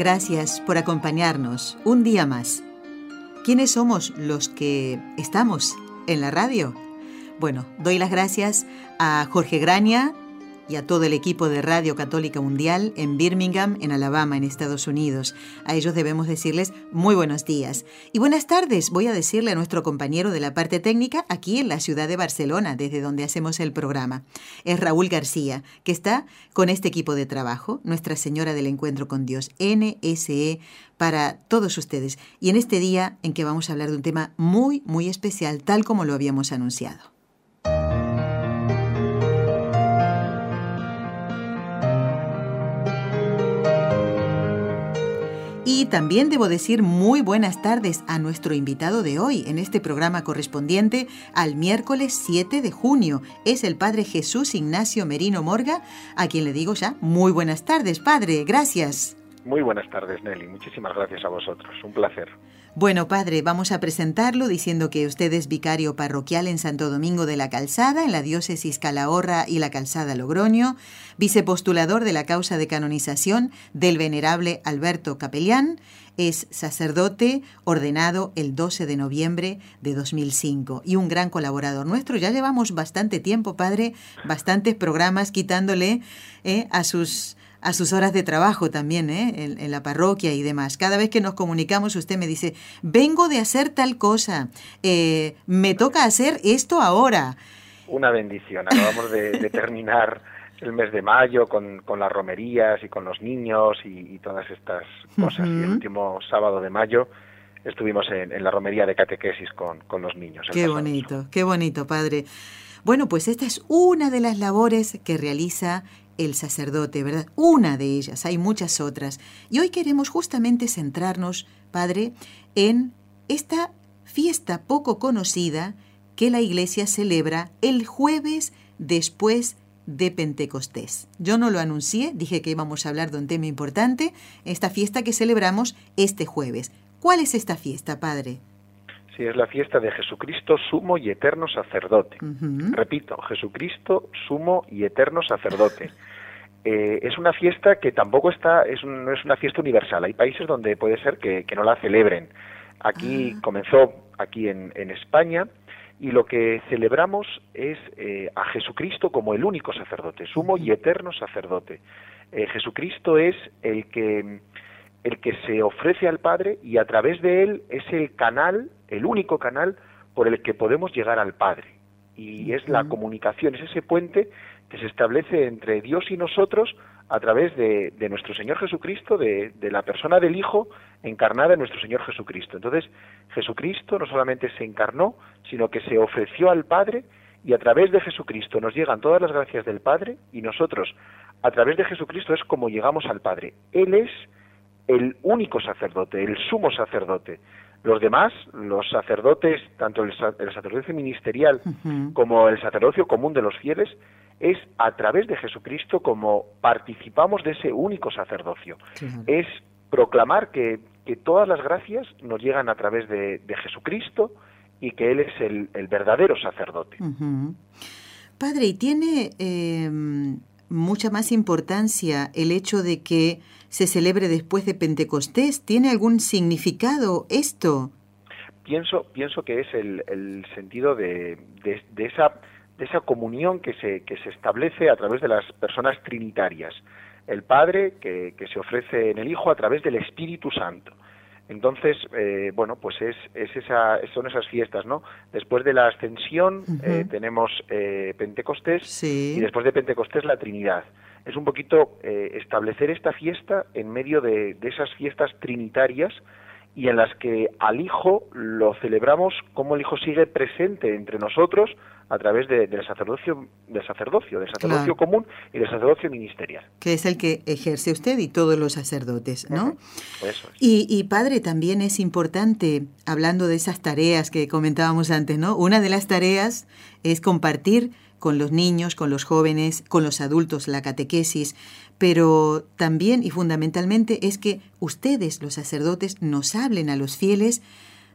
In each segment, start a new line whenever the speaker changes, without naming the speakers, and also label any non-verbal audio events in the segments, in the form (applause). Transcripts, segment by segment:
Gracias por acompañarnos un día más. ¿Quiénes somos los que estamos en la radio? Bueno, doy las gracias a Jorge Graña, y a todo el equipo de Radio Católica Mundial en Birmingham, en Alabama, en Estados Unidos. A ellos debemos decirles muy buenos días. Y buenas tardes, voy a decirle a nuestro compañero de la parte técnica aquí en la ciudad de Barcelona, desde donde hacemos el programa. Es Raúl García, que está con este equipo de trabajo, Nuestra Señora del Encuentro con Dios, NSE, para todos ustedes. Y en este día en que vamos a hablar de un tema muy, muy especial, tal como lo habíamos anunciado. Y también debo decir muy buenas tardes a nuestro invitado de hoy en este programa correspondiente al miércoles 7 de junio. Es el Padre Jesús Ignacio Merino Morga, a quien le digo ya muy buenas tardes, Padre. Gracias.
Muy buenas tardes, Nelly. Muchísimas gracias a vosotros. Un placer.
Bueno, padre, vamos a presentarlo diciendo que usted es vicario parroquial en Santo Domingo de la Calzada, en la diócesis Calahorra y la Calzada Logroño, vicepostulador de la causa de canonización del venerable Alberto Capellán, es sacerdote ordenado el 12 de noviembre de 2005 y un gran colaborador nuestro. Ya llevamos bastante tiempo, padre, bastantes programas quitándole eh, a sus a sus horas de trabajo también, ¿eh? en, la parroquia y demás. Cada vez que nos comunicamos, usted me dice, vengo de hacer tal cosa, eh, me toca hacer esto ahora.
Una bendición. Acabamos de, terminar el mes de mayo con, las romerías y con los niños y, todas estas cosas. Y el último sábado de mayo estuvimos en, la romería de catequesis con, con los niños.
Qué bonito, qué bonito, padre. Bueno, pues esta es una de las labores que realiza el sacerdote, ¿verdad? Una de ellas, hay muchas otras. Y hoy queremos justamente centrarnos, Padre, en esta fiesta poco conocida que la Iglesia celebra el jueves después de Pentecostés. Yo no lo anuncié, dije que íbamos a hablar de un tema importante, esta fiesta que celebramos este jueves. ¿Cuál es esta fiesta, Padre?
Es la fiesta de Jesucristo, sumo y eterno sacerdote. Repito, Jesucristo, sumo y eterno sacerdote. (laughs) Eh, es una fiesta que tampoco está, es no es una fiesta universal. Hay países donde puede ser que, no la celebren. Aquí ah. comenzó, aquí en, España, y lo que celebramos es eh, a Jesucristo como el único sacerdote, sumo y eterno sacerdote. Eh, Jesucristo es el que el que se ofrece al Padre y a través de él es el canal, el único canal por el que podemos llegar al Padre. Y es la comunicación, es ese puente que se establece entre Dios y nosotros a través de, nuestro Señor Jesucristo, de, la persona del Hijo encarnada en nuestro Señor Jesucristo. Entonces, Jesucristo no solamente se encarnó, sino que se ofreció al Padre y a través de Jesucristo nos llegan todas las gracias del Padre y nosotros, a través de Jesucristo, es como llegamos al Padre. Él es el único sacerdote, el sumo sacerdote. Los demás, los sacerdotes, tanto el, sacerdocio ministerial como el sacerdocio común de los fieles, es a través de Jesucristo como participamos de ese único sacerdocio. Es proclamar que, todas las gracias nos llegan a través de, Jesucristo y que Él es el, verdadero sacerdote.
Padre, ¿y tiene em, mucha más importancia el hecho de que se celebre después de Pentecostés? ¿Tiene algún significado esto?
Pienso, pienso que es el, sentido de, de, esa, de esa comunión que se, que se establece a través de las personas trinitarias. El Padre que se ofrece en el Hijo a través del Espíritu Santo. Entonces, eh, bueno, pues es, es esa, son esas fiestas, ¿no? Después de la ascensión eh, tenemos eh, Pentecostés y después de Pentecostés la Trinidad. Es un poquito establecer esta fiesta en medio de, esas fiestas trinitarias y en las que al Hijo lo celebramos como el Hijo sigue presente entre nosotros a través del sacerdocio, del sacerdocio, del sacerdocio común y del sacerdocio ministerial.
Que es el que ejerce usted y todos los sacerdotes, ¿no?
Eso
y, y, padre, también es importante, hablando de esas tareas que comentábamos antes, ¿no? Una de las tareas es compartir con los niños, con los jóvenes, con los adultos la catequesis, pero también y fundamentalmente es que ustedes, los sacerdotes, nos hablen a los fieles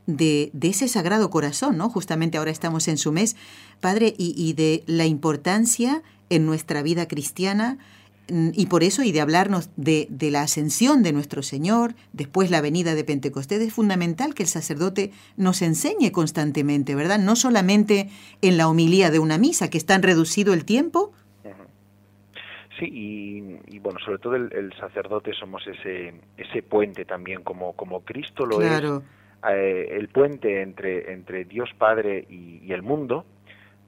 de, de, ese sagrado corazón, ¿no? Justamente ahora estamos en su mes, Padre, y, y de la importancia en nuestra vida cristiana y por eso, y de hablarnos de, de, la ascensión de nuestro Señor, después la venida de Pentecostés, es fundamental que el sacerdote nos enseñe constantemente, ¿verdad? No solamente en la homilía de una misa, que es tan reducido el tiempo.
Sí, y, y bueno, sobre todo el, el, sacerdote somos ese, ese puente también, como, como Cristo lo
claro.
es eh, el puente entre, entre Dios Padre y, y, el mundo,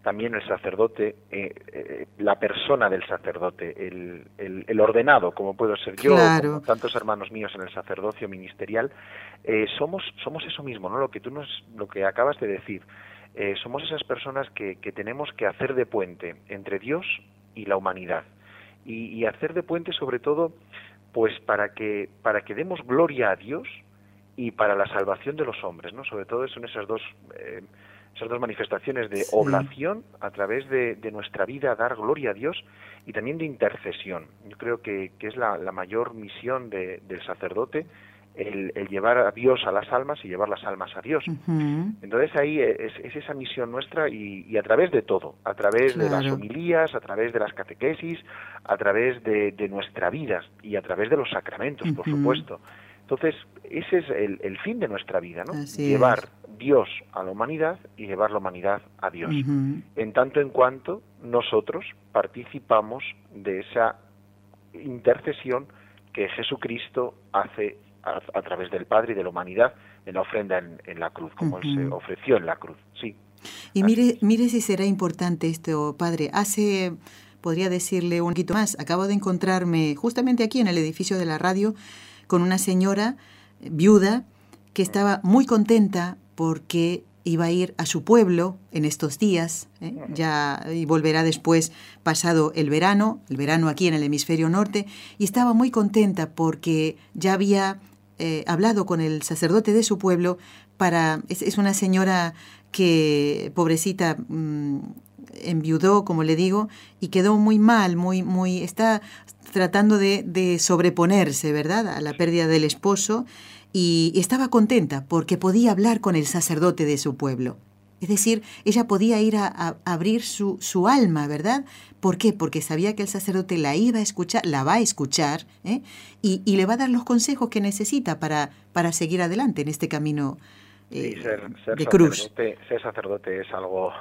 también el sacerdote, eh, eh, la persona del sacerdote, el, el, el, ordenado, como puedo ser yo,
claro.
como tantos hermanos míos en el sacerdocio ministerial, eh, somos, somos eso mismo, ¿no? Lo que tú nos, lo que acabas de decir. somos esas personas que, que tenemos que hacer de puente entre Dios y la humanidad. Y, y hacer de puente sobre todo pues para que para que demos gloria a Dios y para la salvación de los hombres, ¿no? Sobre todo son esas dos eh, esas dos manifestaciones de oblación a través de, de, nuestra vida, dar gloria a Dios y también de intercesión. Yo creo que, que es la, la, mayor misión de, del sacerdote, el, el, llevar a Dios a las almas y llevar las almas a Dios.
Uh -huh.
Entonces ahí es, es, esa misión nuestra y, y, a través de todo, a través claro. de las homilías, a través de las catequesis, a través de, de nuestra vida y a través de los sacramentos, uh -huh. por supuesto. Entonces, ese es el, el, fin de nuestra vida, ¿no?
Así
llevar
es.
Dios a la humanidad y llevar la humanidad a Dios.
Uh -huh.
En tanto en cuanto nosotros participamos de esa intercesión que Jesucristo hace a, a, través del Padre y de la humanidad en la ofrenda en, en la cruz, como uh -huh. Él se ofreció en la cruz. Sí.
Y mire, mire si será importante esto, Padre. Hace podría decirle un poquito más. Acabo de encontrarme justamente aquí en el edificio de la radio con una señora viuda que estaba muy contenta porque iba a ir a su pueblo en estos días, ¿eh? ya y volverá después pasado el verano, el verano aquí en el hemisferio norte, y estaba muy contenta porque ya había eh, hablado con el sacerdote de su pueblo para es, es una señora que pobrecita mmm, enviudó, como le digo, y quedó muy mal, muy muy está tratando de, de sobreponerse, ¿verdad?, a la pérdida del esposo y estaba contenta porque podía hablar con el sacerdote de su pueblo. Es decir, ella podía ir a, a, abrir su, su, alma, ¿verdad? ¿Por qué? Porque sabía que el sacerdote la iba a escuchar, la va a escuchar, ¿eh? y, y, le va a dar los consejos que necesita para, para seguir adelante en este camino eh,
sí, ser, ser
de cruz.
Sacerdote, ser sacerdote es algo,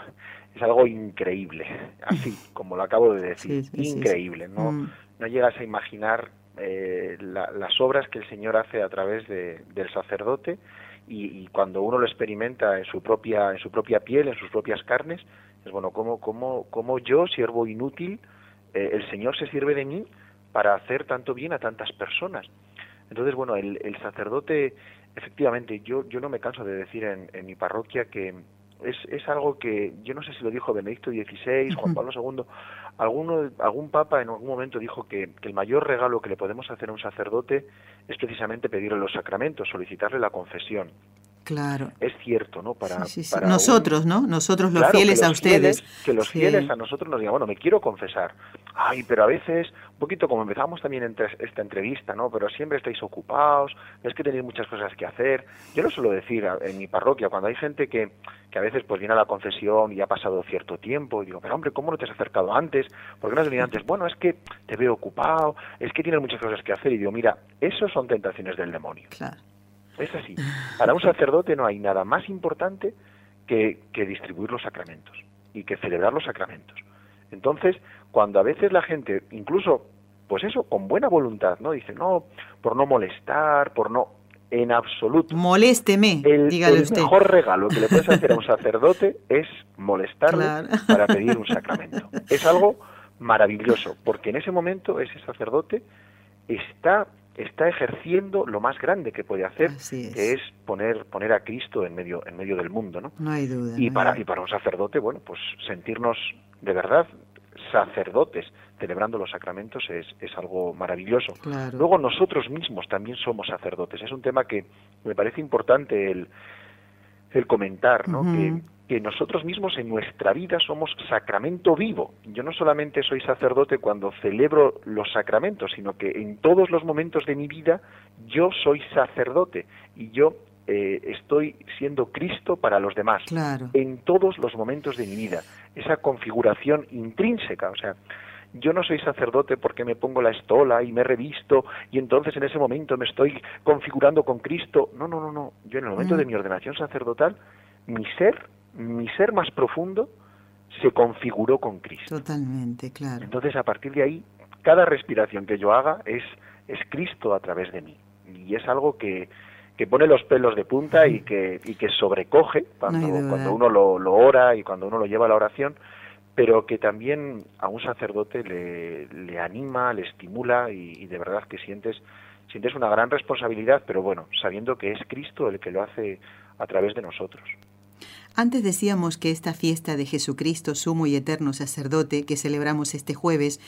es algo increíble, así (laughs) como lo acabo de decir, sí, sí, increíble. No, mm. no llegas a imaginar eh, la, las obras que el Señor hace a través de, del sacerdote y, cuando uno lo experimenta en su propia en su propia piel, en sus propias carnes, es bueno, como como como yo, siervo inútil, eh, el Señor se sirve de mí para hacer tanto bien a tantas personas. Entonces, bueno, el, el sacerdote, efectivamente, yo yo no me canso de decir en, en mi parroquia que es, es algo que yo no sé si lo dijo Benedicto XVI, Juan Pablo II, alguno, algún papa en algún momento dijo que, que, el mayor regalo que le podemos hacer a un sacerdote es precisamente pedirle los sacramentos, solicitarle la confesión.
Claro.
Es cierto, ¿no?
Para, sí, sí, sí. para nosotros, un... ¿no? Nosotros los
claro,
fieles
los
a ustedes.
Fieles, que los fieles a nosotros nos digan, bueno, me quiero confesar. Ay, pero a veces, un poquito como empezamos también entre esta entrevista, ¿no? Pero siempre estáis ocupados, es que tenéis muchas cosas que hacer. Yo lo suelo decir en mi parroquia, cuando hay gente que, que a veces pues viene a la confesión y ha pasado cierto tiempo, y digo, pero hombre, ¿cómo no te has acercado antes? ¿Por qué no has venido antes? Bueno, es que te veo ocupado, es que tienes muchas cosas que hacer. Y digo, mira, eso son tentaciones del demonio.
Claro.
Es así. Para un sacerdote no hay nada más importante que, que, distribuir los sacramentos y que celebrar los sacramentos. Entonces, cuando a veces la gente, incluso, pues eso, con buena voluntad, ¿no? Dice, no, por no molestar, por no... En absoluto.
Molésteme,
el,
dígale
el
usted.
mejor regalo que le puedes hacer a un sacerdote es molestarle claro. (laughs) para pedir un sacramento. Es algo maravilloso, porque en ese momento ese sacerdote está está ejerciendo lo más grande que puede hacer, que es poner, poner a Cristo en medio, en medio del mundo, ¿no?
No hay duda.
Y, para, y para un sacerdote, bueno, pues sentirnos de verdad sacerdotes celebrando los sacramentos es, es algo maravilloso. Luego nosotros mismos también somos sacerdotes. Es un tema que me parece importante el, el comentar, ¿no? que, que nosotros mismos en nuestra vida somos sacramento vivo. Yo no solamente soy sacerdote cuando celebro los sacramentos, sino que en todos los momentos de mi vida yo soy sacerdote y yo eh, estoy siendo Cristo para los demás. En todos los momentos de mi vida. Esa configuración intrínseca, o sea, yo no soy sacerdote porque me pongo la estola y me revisto y entonces en ese momento me estoy configurando con Cristo. No, no, no, no. Yo en el momento de mi ordenación sacerdotal, mi ser mi ser más profundo se configuró con Cristo.
Totalmente, claro.
Entonces, a partir de ahí, cada respiración que yo haga es, es Cristo a través de mí. Y es algo que, que pone los pelos de punta y que, y que sobrecoge cuando, cuando uno lo, lo, ora y cuando uno lo lleva a la oración, pero que también a un sacerdote le, le anima, le estimula y, y de verdad que sientes, sientes una gran responsabilidad, pero bueno, sabiendo que es Cristo el que lo hace a través de nosotros.
Antes decíamos que esta fiesta de Jesucristo, sumo y eterno sacerdote, que celebramos este jueves,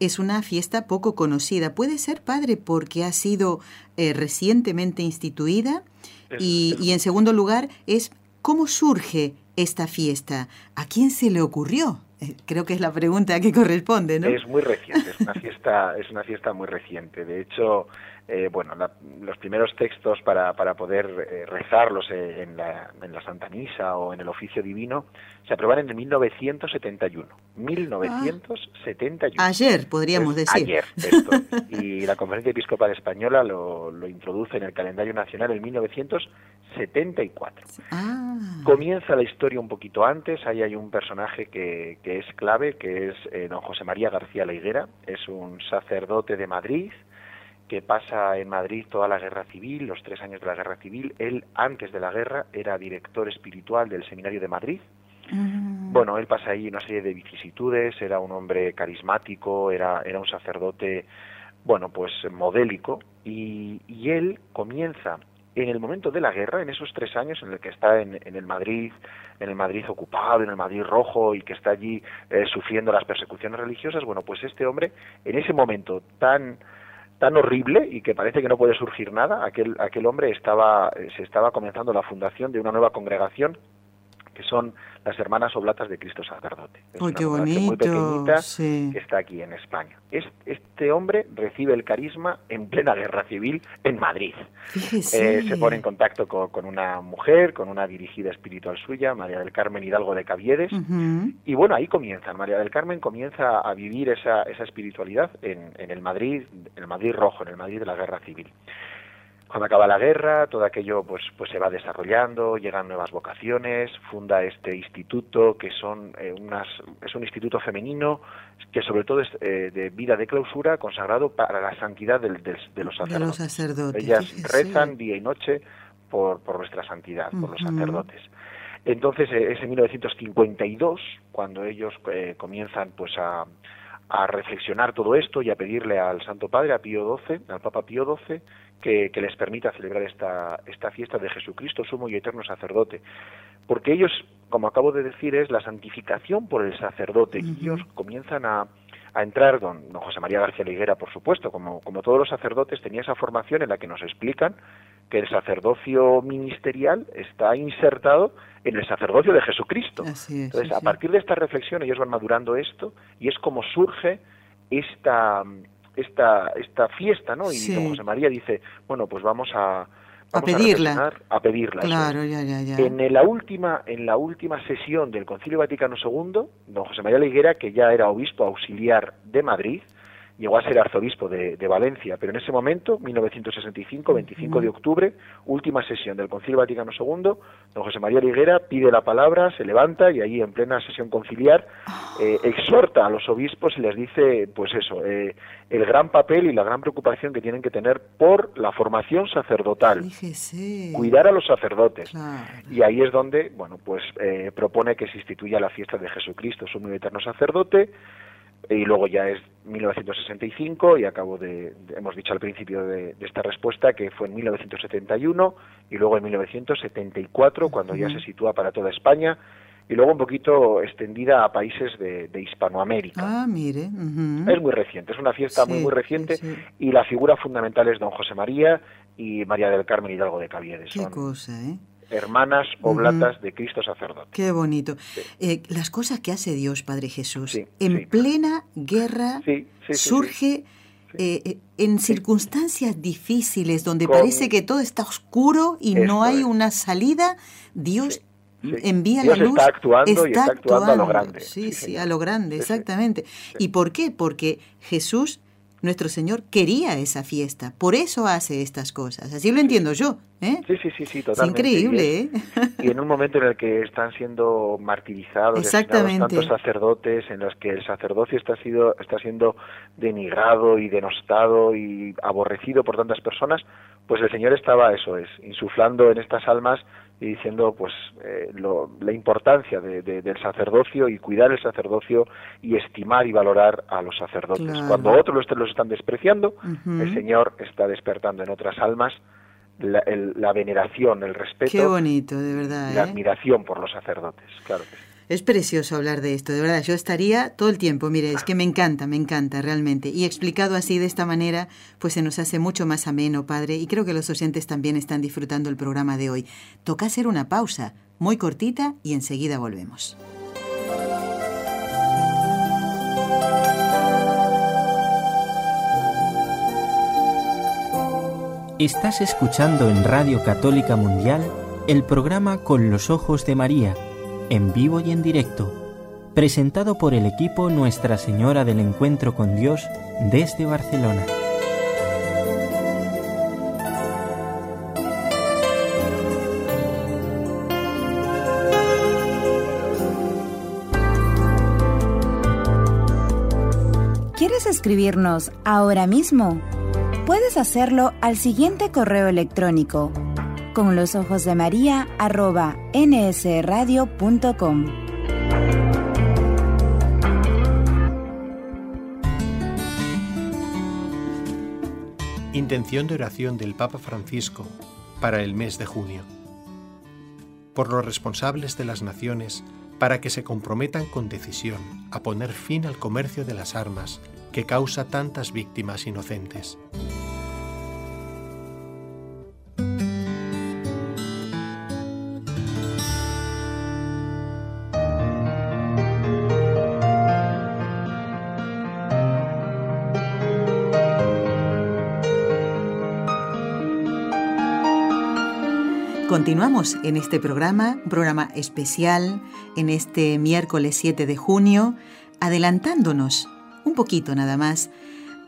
es una fiesta poco conocida. ¿Puede ser, padre, porque ha sido eh, recientemente instituida? Y, y, en segundo lugar, es cómo surge esta fiesta. ¿A quién se le ocurrió? (laughs) Creo que es la pregunta que corresponde, ¿no?
Es muy reciente, es una fiesta, es una fiesta muy reciente. De hecho, eh, bueno, los primeros textos para, para poder eh, rezarlos eh, en, la, en la Santa Misa o en el oficio divino se aprueban en 1971. 1971.
ayer, podríamos decir.
Ayer, esto. y la Conferencia Episcopal Española lo, lo, introduce en el calendario nacional en 1974. Ah. Comienza la historia un poquito antes. Ahí hay un personaje que, que es clave, que es don José María García La Higuera. Es un sacerdote de Madrid que pasa en Madrid toda la guerra civil, los tres años de la guerra civil. Él, antes de la guerra, era director espiritual del Seminario de Madrid. Mm. Bueno, él pasa ahí una serie de vicisitudes, era un hombre carismático, era, era un sacerdote, bueno, pues modélico, y, y él comienza en el momento de la guerra, en esos tres años en el que está en, en el Madrid, en el Madrid ocupado, en el Madrid rojo y que está allí eh, sufriendo las persecuciones religiosas, bueno, pues este hombre, en ese momento tan tan horrible y que parece que no puede surgir nada, aquel, aquel hombre estaba, se estaba comenzando la fundación de una nueva congregación que son las Hermanas Oblatas de Cristo Sacerdote.
Es una qué bonito, muy
pequeñita que está aquí en España. este hombre recibe el carisma en plena guerra civil en Madrid.
Eh,
se pone en contacto con, una mujer, con una dirigida espiritual suya, María del Carmen Hidalgo de Caviedes, y bueno, ahí comienzan. María del Carmen comienza a vivir esa, esa espiritualidad en, en el Madrid, en el Madrid rojo, en el Madrid de la guerra civil. Cuando acaba la guerra, todo aquello pues, pues se va desarrollando, llegan nuevas vocaciones, funda este instituto que son eh, unas, es un instituto femenino que sobre todo es eh, de vida de clausura consagrado para la santidad de, los sacerdotes. Ellas rezan día y noche por, por nuestra santidad, por los sacerdotes. Entonces eh, es en 1952 cuando ellos comienzan pues a, a reflexionar todo esto y a pedirle al Santo Padre, a Pío XII, al Papa Pío XII, que, les permita celebrar esta, esta fiesta de Jesucristo, sumo y eterno sacerdote. Porque ellos, como acabo de decir, es la santificación por el sacerdote. Y ellos comienzan a, a entrar, don, don, José María García Liguera, por supuesto, como, como todos los sacerdotes, tenía esa formación en la que nos explican que el sacerdocio ministerial está insertado en el sacerdocio de Jesucristo. Entonces, a partir de esta reflexión, ellos van madurando esto y es como surge esta, esta, esta fiesta, ¿no? Y don José María dice, bueno, pues vamos a,
a pedirla.
A, pedirla.
Claro, ya, ya, ya.
En la última, en la última sesión del Concilio Vaticano II, don José María Liguera, que ya era obispo auxiliar de Madrid, llegó a ser arzobispo de, Valencia, pero en ese momento, 1965, 25 de octubre, última sesión del Concilio Vaticano II, don José María Liguera pide la palabra, se levanta y ahí en plena sesión conciliar eh, exhorta a los obispos y les dice, pues eso, eh, el gran papel y la gran preocupación que tienen que tener por la formación sacerdotal, cuidar a los sacerdotes. Y ahí es donde, bueno, pues eh, propone que se instituya la fiesta de Jesucristo, su eterno sacerdote, y luego ya es 1965 y acabo de, hemos dicho al principio de, esta respuesta que fue en 1971 y luego en 1974 cuando ya se sitúa para toda España y luego un poquito extendida a países de, Hispanoamérica.
Ah, mire.
Es muy reciente, es una fiesta muy muy reciente y la figura fundamental es don José María y María del Carmen Hidalgo de Caviedes.
Qué cosa, ¿eh?
Hermanas oblatas de Cristo sacerdote.
Qué bonito. Eh, las cosas que hace Dios, Padre Jesús, en plena guerra surge eh, eh, en circunstancias difíciles donde parece que todo está oscuro y no hay una salida, Dios envía la luz.
Está actuando y está actuando, a lo grande.
Sí, sí, a lo grande, exactamente. ¿Y por qué? Porque Jesús nuestro Señor quería esa fiesta, por eso hace estas cosas. Así lo entiendo yo. ¿eh?
Sí, sí, sí, sí, totalmente.
Es increíble, ¿eh?
Y en un momento en el que están siendo martirizados tantos sacerdotes, en los que el sacerdocio está, sido, está siendo denigrado y denostado y aborrecido por tantas personas, pues el Señor estaba, eso es, insuflando en estas almas y diciendo pues eh, la importancia del sacerdocio y cuidar el sacerdocio y estimar y valorar a los sacerdotes. Cuando otros los, están despreciando, el Señor está despertando en otras almas la, veneración, el respeto,
Qué bonito, de verdad,
la
¿eh?
admiración por los sacerdotes. Claro que sí.
Es precioso hablar de esto, de verdad. Yo estaría todo el tiempo, mire, es que me encanta, me encanta realmente. Y explicado así de esta manera, pues se nos hace mucho más ameno, Padre, y creo que los oyentes también están disfrutando el programa de hoy. Toca hacer una pausa, muy cortita, y enseguida volvemos.
Estás escuchando en Radio Católica Mundial el programa Con los Ojos de María en vivo y en directo, presentado por el equipo Nuestra Señora del Encuentro con Dios desde Barcelona.
¿Quieres escribirnos ahora mismo? Puedes hacerlo al siguiente correo electrónico con los ojos de María nsradio.com.
Intención de oración del Papa Francisco para el mes de junio. Por los responsables de las naciones para que se comprometan con decisión a poner fin al comercio de las armas que causa tantas víctimas inocentes.
Continuamos en este programa, un programa especial, en este miércoles 7 de junio, adelantándonos un poquito nada más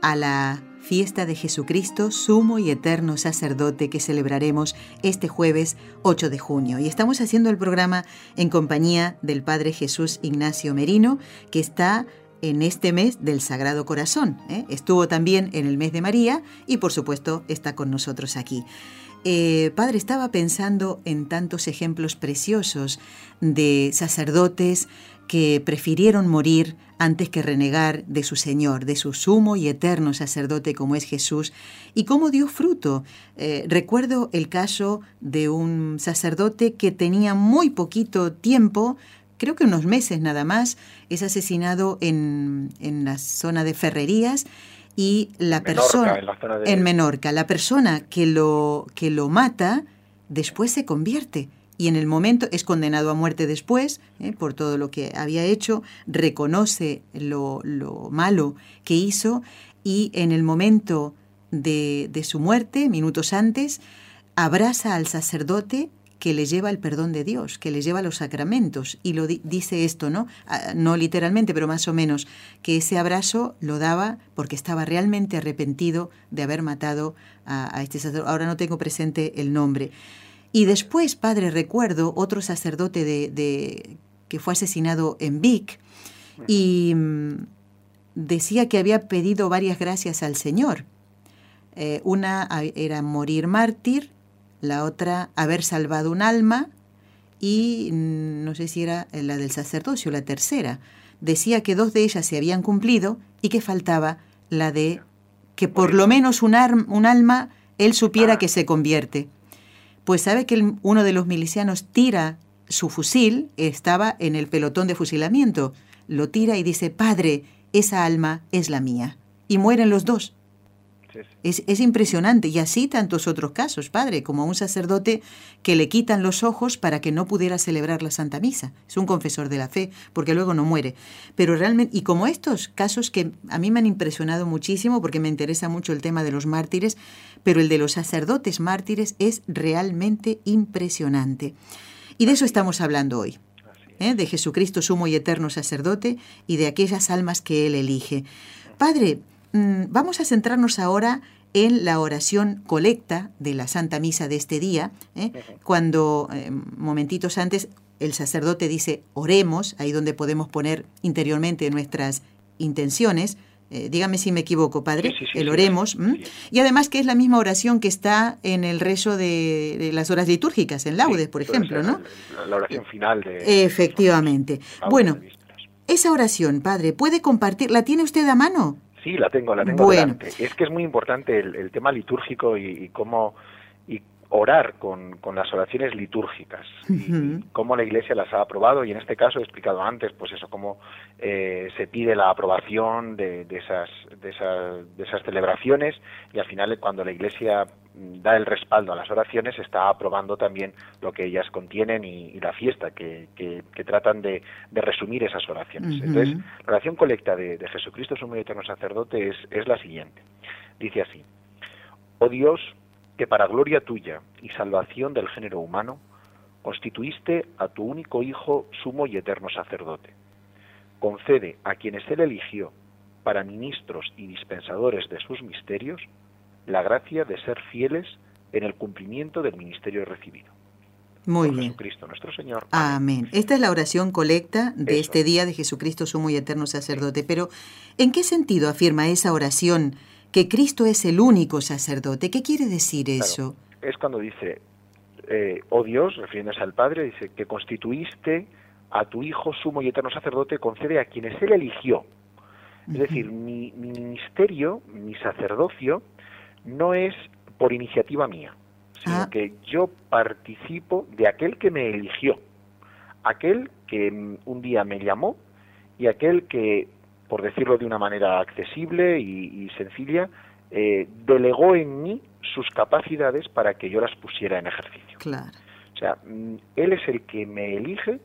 a la fiesta de Jesucristo, sumo y eterno sacerdote que celebraremos este jueves 8 de junio. Y estamos haciendo el programa en compañía del Padre Jesús Ignacio Merino, que está en este mes del Sagrado Corazón. ¿eh? Estuvo también en el mes de María y por supuesto está con nosotros aquí. Eh, padre, estaba pensando en tantos ejemplos preciosos de sacerdotes que prefirieron morir antes que renegar de su Señor, de su sumo y eterno sacerdote como es Jesús, y cómo dio fruto. Eh, recuerdo el caso de un sacerdote que tenía muy poquito tiempo, creo que unos meses nada más, es asesinado en, en la zona de Ferrerías y la persona en, Menorca, la persona que lo que lo mata después se convierte y en el momento es condenado a muerte después ¿eh? por todo lo que había hecho, reconoce lo, lo, malo que hizo y en el momento de, de su muerte, minutos antes, abraza al sacerdote que le lleva el perdón de Dios, que le lleva los sacramentos. Y lo dice esto, ¿no? Ah, no literalmente, pero más o menos, que ese abrazo lo daba porque estaba realmente arrepentido de haber matado a, este sacerdote. Ahora no tengo presente el nombre. Y después, padre, recuerdo otro sacerdote de, que fue asesinado en Vic y mm, decía que había pedido varias gracias al Señor. Eh, una era morir mártir la otra haber salvado un alma y mm, no sé si era la del sacerdocio, la tercera. decía que dos de ellas se habían cumplido y que faltaba la de que por lo menos un, un alma él supiera ah. que se convierte. Pues sabe que uno de los milicianos tira su fusil, estaba en el pelotón de fusilamiento, lo tira y dice, Padre, esa alma es la mía. Y mueren los dos. Es, impresionante. Y así tantos otros casos, padre, como un sacerdote que le quitan los ojos para que no pudiera celebrar la Santa Misa. Es un confesor de la fe, porque luego no muere. Pero realmente, y como estos casos que a mí me han impresionado muchísimo, porque me interesa mucho el tema de los mártires, pero el de los sacerdotes mártires es realmente impresionante. Y de eso estamos hablando hoy. ¿eh? de Jesucristo sumo y eterno sacerdote y de aquellas almas que Él elige. Padre, vamos a centrarnos ahora en la oración colecta de la Santa Misa de este día, ¿eh? cuando eh, momentitos antes el sacerdote dice oremos, ahí donde podemos poner interiormente nuestras intenciones. Eh, dígame si me equivoco, Padre, el oremos. Y además que es la misma oración que está en el rezo de, las horas litúrgicas, en laudes, por ejemplo, ¿no?
La, oración final de...
Efectivamente. Bueno, esa oración, Padre, ¿puede compartir? ¿La tiene usted a mano?
Sí, la tengo, la tengo delante. Es que es muy importante el, tema litúrgico y, cómo orar con, con las oraciones litúrgicas y cómo la Iglesia las ha aprobado y en este caso he explicado antes, pues eso, cómo eh, se pide la aprobación de, de, esas, de, esas, de esas celebraciones y al final cuando la Iglesia da el respaldo a las oraciones, está aprobando también lo que ellas contienen y, la fiesta que, que, tratan de, de, resumir esas oraciones. Entonces, la oración colecta de, Jesucristo, su muy eterno sacerdote, es, es la siguiente. Dice así, Oh Dios, que para gloria tuya y salvación del género humano, constituiste a tu único Hijo sumo y eterno sacerdote. Concede a quienes Él eligió para ministros y dispensadores de sus misterios, la gracia de ser fieles en el cumplimiento del ministerio recibido.
Muy bien.
Jesucristo nuestro Señor.
Amén. Esta es la oración colecta de este día de Jesucristo, sumo y eterno sacerdote. Pero, ¿en qué sentido afirma esa oración que Cristo es el único sacerdote? ¿Qué quiere decir eso?
Es cuando dice, eh, oh Dios, refiriéndose al Padre, dice que constituiste a tu Hijo sumo y eterno sacerdote, concede a quienes Él eligió. Es decir, mi ministerio, mi sacerdocio, no es por iniciativa mía, sino ah. que yo participo de aquel que me eligió, aquel que mm, un día me llamó y aquel que, por decirlo de una manera accesible y, sencilla, eh, delegó en mí sus capacidades para que yo las pusiera en ejercicio.
Claro.
O sea, mm, él es el que me elige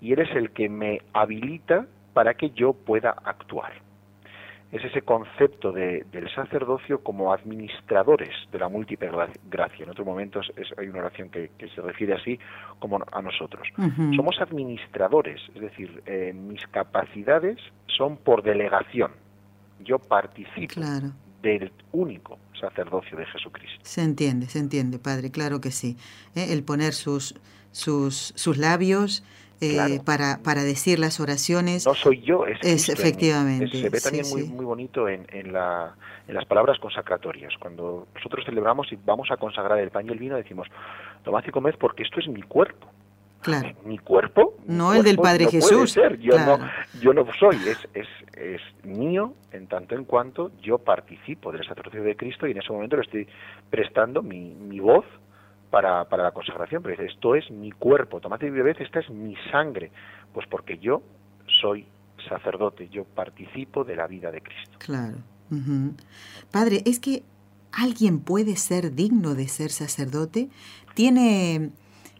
y él es el que me habilita para que yo pueda actuar es ese concepto de, del sacerdocio como administradores de la múltiple gracia. En otros momentos hay una oración que, se refiere así como a nosotros. Somos administradores, es decir, eh, mis capacidades son por delegación. Yo participo del único sacerdocio de Jesucristo.
Se entiende, se entiende, Padre, claro que sí. ¿eh? El poner sus, sus, sus labios eh, para, para decir las oraciones.
No soy yo,
es, efectivamente.
se ve también muy, muy bonito en, en, la, en las palabras consacratorias. Cuando nosotros celebramos y vamos a consagrar el pan y el vino, decimos, tomad y comed porque esto es mi cuerpo.
Claro.
Mi cuerpo.
No el del Padre Jesús.
Yo, no, yo no soy, es, es, es mío en tanto en cuanto yo participo del sacerdocio de Cristo y en ese momento le estoy prestando mi, mi voz para, para la consagración, pero dice, esto es mi cuerpo, tomate y bebed, esta es mi sangre, pues porque yo soy sacerdote, yo participo de la vida de Cristo.
Claro. Padre, es que alguien puede ser digno de ser sacerdote. Tiene,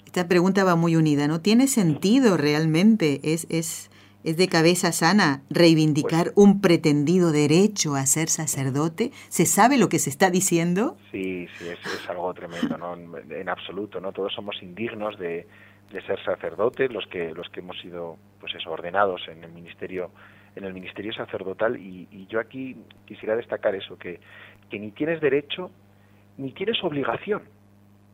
esta pregunta va muy unida, ¿no? ¿Tiene sentido realmente? Es, es, ¿Es de cabeza sana reivindicar pues un pretendido derecho a ser sacerdote? ¿Se sabe lo que se está diciendo?
Sí, sí, es, algo tremendo, ¿no? En, absoluto, ¿no? Todos somos indignos de, ser sacerdotes, los que los que hemos sido, pues eso, ordenados en el ministerio en el ministerio sacerdotal y, yo aquí quisiera destacar eso que, que ni tienes derecho ni tienes obligación,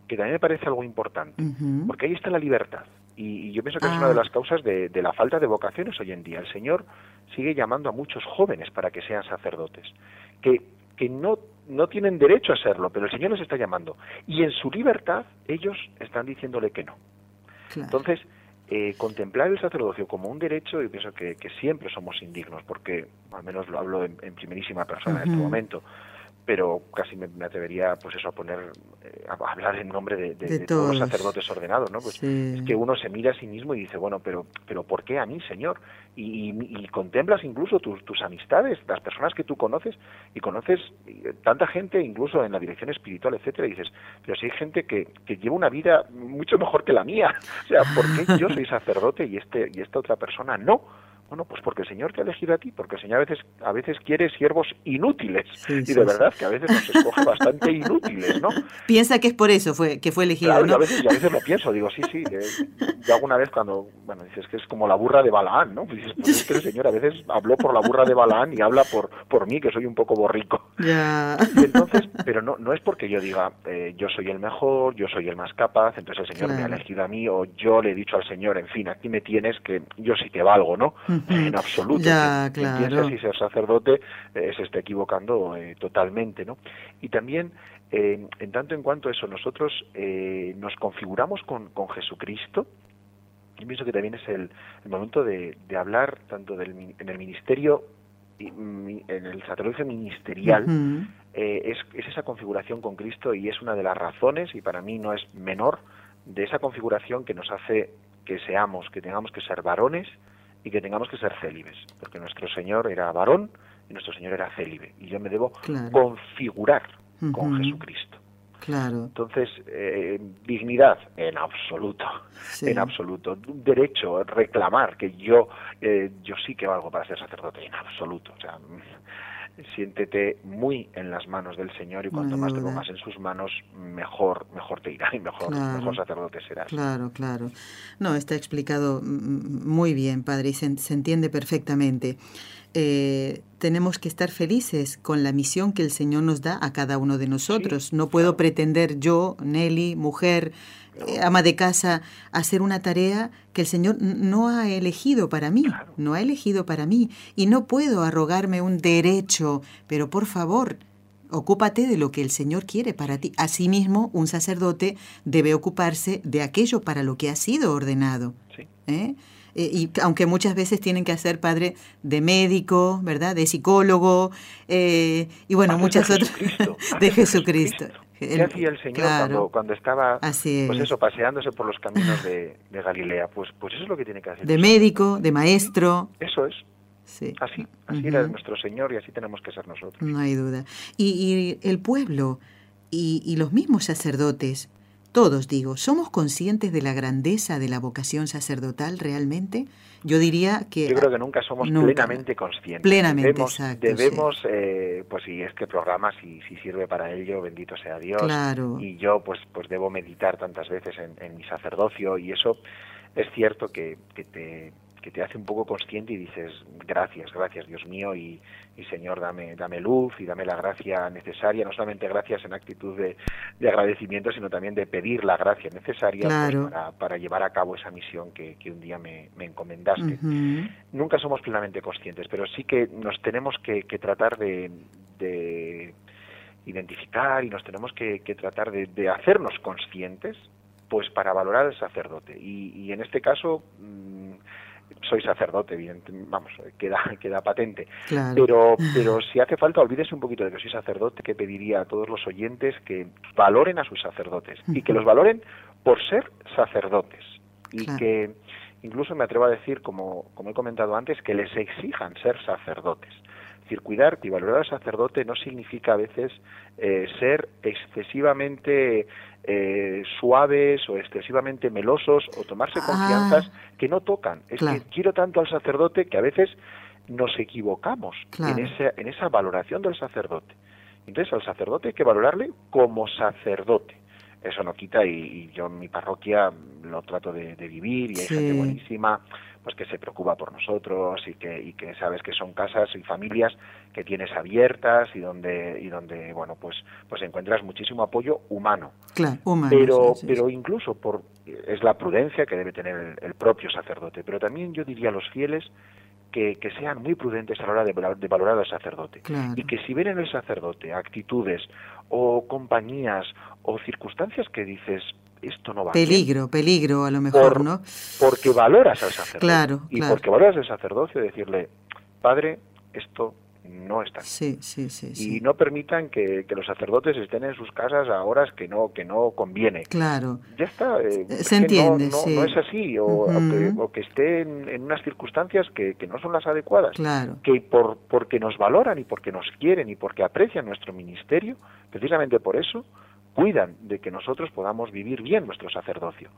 que también me parece algo importante, porque ahí está la libertad. Y, yo pienso que es una de ah. las causas de, la falta de vocaciones hoy en día. El Señor sigue llamando a muchos jóvenes para que sean sacerdotes, que, que no, no tienen derecho a serlo, pero el Señor les está llamando. Y en su libertad ellos están diciéndole que no. Entonces, eh, contemplar el sacerdocio como un derecho, y pienso que, siempre somos indignos, porque al menos lo hablo en, primerísima persona en este momento, pero casi me, atrevería pues eso a poner eh, a hablar en nombre de, todos. los sacerdotes ordenados no pues es que uno se mira a sí mismo y dice bueno pero pero por qué a mí señor y, contemplas incluso tus, tus amistades las personas que tú conoces y conoces eh, tanta gente incluso en la dirección espiritual etcétera y dices pero si hay gente que, que lleva una vida mucho mejor que la mía (laughs) o sea por qué yo soy sacerdote y este y esta otra persona no bueno, pues porque el Señor te ha elegido a ti, porque el Señor a veces, a veces quiere siervos inútiles. y de verdad que a veces nos escoge bastante inútiles, ¿no? (laughs)
Piensa que es por eso fue, que fue elegido, ¿no?
a veces, a veces lo pienso, digo, sí, sí. yo alguna vez cuando, bueno, dices que es como la burra de Balaán, ¿no? Pues dices, pues es que el Señor a veces habló por la burra de Balaán y habla por, por mí, que soy un poco borrico.
Ya.
Y entonces, pero no, no es porque yo diga, eh, yo soy el mejor, yo soy el más capaz, entonces el Señor me ha elegido a mí, o yo le he dicho al Señor, en fin, aquí me tienes que yo sí te valgo, ¿no? En absoluto.
Ya, claro.
piensa si ser sacerdote eh, se está equivocando eh, totalmente, ¿no? Y también, en tanto en cuanto a eso, nosotros nos configuramos con, con Jesucristo, y pienso que también es el, momento de, de, hablar tanto del, en el ministerio en el sacerdocio ministerial eh, es, es, esa configuración con Cristo y es una de las razones, y para mí no es menor, de esa configuración que nos hace que seamos, que tengamos que ser varones y que tengamos que ser célibes, porque nuestro Señor era varón y nuestro Señor era célibe, y yo me debo configurar con Jesucristo.
Claro.
Entonces, eh, dignidad, en absoluto, en absoluto. Derecho, reclamar que yo, eh, yo sí que valgo para ser sacerdote, en absoluto. O sea, siéntete muy en las manos del Señor y cuanto más te pongas en sus manos, mejor, mejor te irá y mejor, mejor sacerdote serás.
Claro, claro. No, está explicado muy bien, Padre, y se, se entiende perfectamente. Eh, tenemos que estar felices con la misión que el Señor nos da a cada uno de nosotros. no puedo pretender yo, Nelly, mujer, ama de casa, hacer una tarea que el Señor no ha elegido para mí, no ha elegido para mí. Y no puedo arrogarme un derecho, pero por favor, ocúpate de lo que el Señor quiere para ti. Asimismo, un sacerdote debe ocuparse de aquello para lo que ha sido ordenado. ¿Eh? Eh, y aunque muchas veces tienen que hacer padre de médico, ¿verdad? De psicólogo, eh, y bueno, muchas otras. (laughs)
de Jesucristo. ¿Qué hacía el Señor cuando, estaba pues eso, paseándose por los caminos de, Galilea? Pues, pues eso es lo que tiene que hacer.
De médico, de maestro.
Eso es. Sí. Así, así era nuestro Señor y así tenemos que ser nosotros.
No hay duda. Y, y el pueblo y, y los mismos sacerdotes todos digo, ¿somos conscientes de la grandeza de la vocación sacerdotal realmente? Yo diría que...
Yo creo que nunca somos plenamente conscientes.
Plenamente,
debemos,
exacto.
Debemos, eh, pues si este programa, si, si sirve para ello, bendito sea Dios.
Claro.
Y yo, pues, pues debo meditar tantas veces en, en mi sacerdocio y eso es cierto que, que te que te hace un poco consciente y dices gracias, gracias Dios mío y, Señor dame, dame luz y dame la gracia necesaria, no solamente gracias en actitud de, agradecimiento, sino también de pedir la gracia necesaria pues, para, llevar a cabo esa misión que, un día me, encomendaste. Nunca somos plenamente conscientes, pero sí que nos tenemos que, tratar de, identificar y nos tenemos que, tratar de, hacernos conscientes pues para valorar al sacerdote. Y, en este caso mm, soy sacerdote, evidentemente, vamos, queda, (laughs) queda patente. Pero, (laughs) pero si hace falta, olvídese un poquito de que soy sacerdote, que pediría a todos los oyentes que valoren a sus sacerdotes y que los valoren por ser sacerdotes y que incluso me atrevo a decir, como, como he comentado antes, que les exijan ser sacerdotes. Cuidar y valorar al sacerdote no significa a veces eh, ser excesivamente eh, suaves o excesivamente melosos o tomarse ah. confianzas que no tocan. Es que quiero tanto al sacerdote que a veces nos equivocamos en, esa, en esa valoración del sacerdote. Entonces al sacerdote hay que valorarle como sacerdote. Eso no quita y, yo en mi parroquia lo trato de, vivir y hay gente buenísima pues que se preocupa por nosotros y que, y que sabes que son casas y familias que tienes abiertas y donde y donde bueno pues pues encuentras muchísimo apoyo humano.
Claro,
pero pero incluso por es la prudencia que debe tener el, propio sacerdote pero también yo diría a los fieles que, que, sean muy prudentes a la hora de, de valorar al sacerdote. Y que si ven en el sacerdote actitudes o compañías o circunstancias que dices esto no va
peligro, peligro a lo mejor, ¿no?
Porque valoras al sacerdote.
Claro,
y porque valoras el sacerdocio, decirle, padre, esto no está.
Sí, sí, sí,
Y no permitan que, los sacerdotes estén en sus casas a horas que no que no conviene.
Claro.
Ya está.
Eh, Se entiende,
no,
sí.
no, es así, o, que, esté en, unas circunstancias que, que, no son las adecuadas.
Claro.
Que por, porque nos valoran y porque nos quieren y porque aprecian nuestro ministerio, precisamente por eso, cuidan de que nosotros podamos vivir bien nuestro sacerdocio.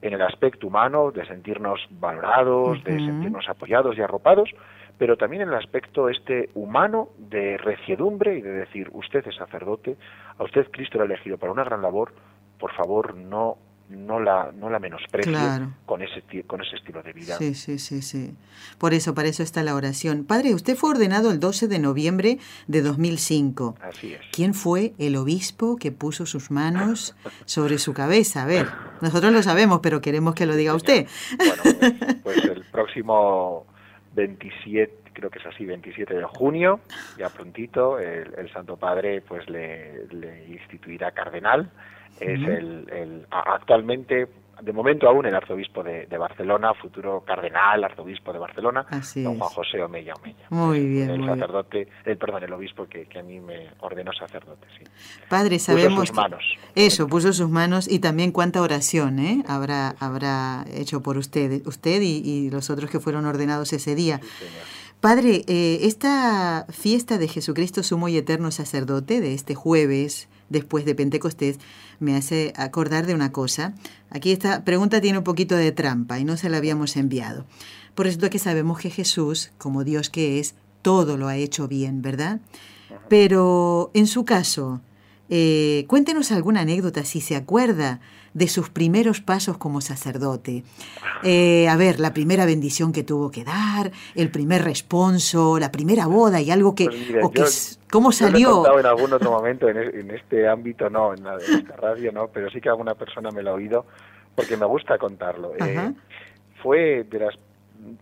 En el aspecto humano, de sentirnos valorados, de sentirnos apoyados y arropados, pero también en el aspecto este humano de reciedumbre y de decir, usted es sacerdote, a usted Cristo lo ha elegido para una gran labor, por favor no no la no la menosprecie con ese con ese estilo de vida.
Sí, sí, sí, sí. Por eso, para eso está la oración. Padre, usted fue ordenado el 12 de noviembre de 2005.
Así es.
¿Quién fue el obispo que puso sus manos sobre su cabeza? A ver, nosotros lo sabemos, pero queremos que lo diga usted.
Bueno, pues, pues el próximo 27, creo que es así, 27 de junio, ya prontito, el, Santo Padre pues le, instituirá cardenal. Es el, actualmente, de momento aún, el arzobispo de, Barcelona, futuro cardenal, arzobispo de Barcelona, don Juan José Omeya Omeya.
Muy bien.
El sacerdote, el, perdón, el obispo que, a mí me ordenó sacerdote, sí.
Padre, sabemos.
Puso sus manos.
eso, puso sus manos y también cuánta oración ¿eh? habrá, habrá hecho por usted, usted y, los otros que fueron ordenados ese día. Padre, eh, esta fiesta de Jesucristo Sumo y Eterno Sacerdote de este jueves, después de Pentecostés, me hace acordar de una cosa. Aquí esta pregunta tiene un poquito de trampa y no se la habíamos enviado. Por eso que sabemos que Jesús, como Dios que es, todo lo ha hecho bien, ¿verdad? Pero en su caso, eh, cuéntenos alguna anécdota, si se acuerda, de sus primeros pasos como sacerdote. Eh, a ver, la primera bendición que tuvo que dar, el primer responso, la primera boda y algo que...
Pues
¿Cómo salió?
Yo he en algún otro momento en, este ámbito, no, en, la, esta radio, no, pero sí que alguna persona me lo ha oído porque me gusta contarlo. Eh, fue de las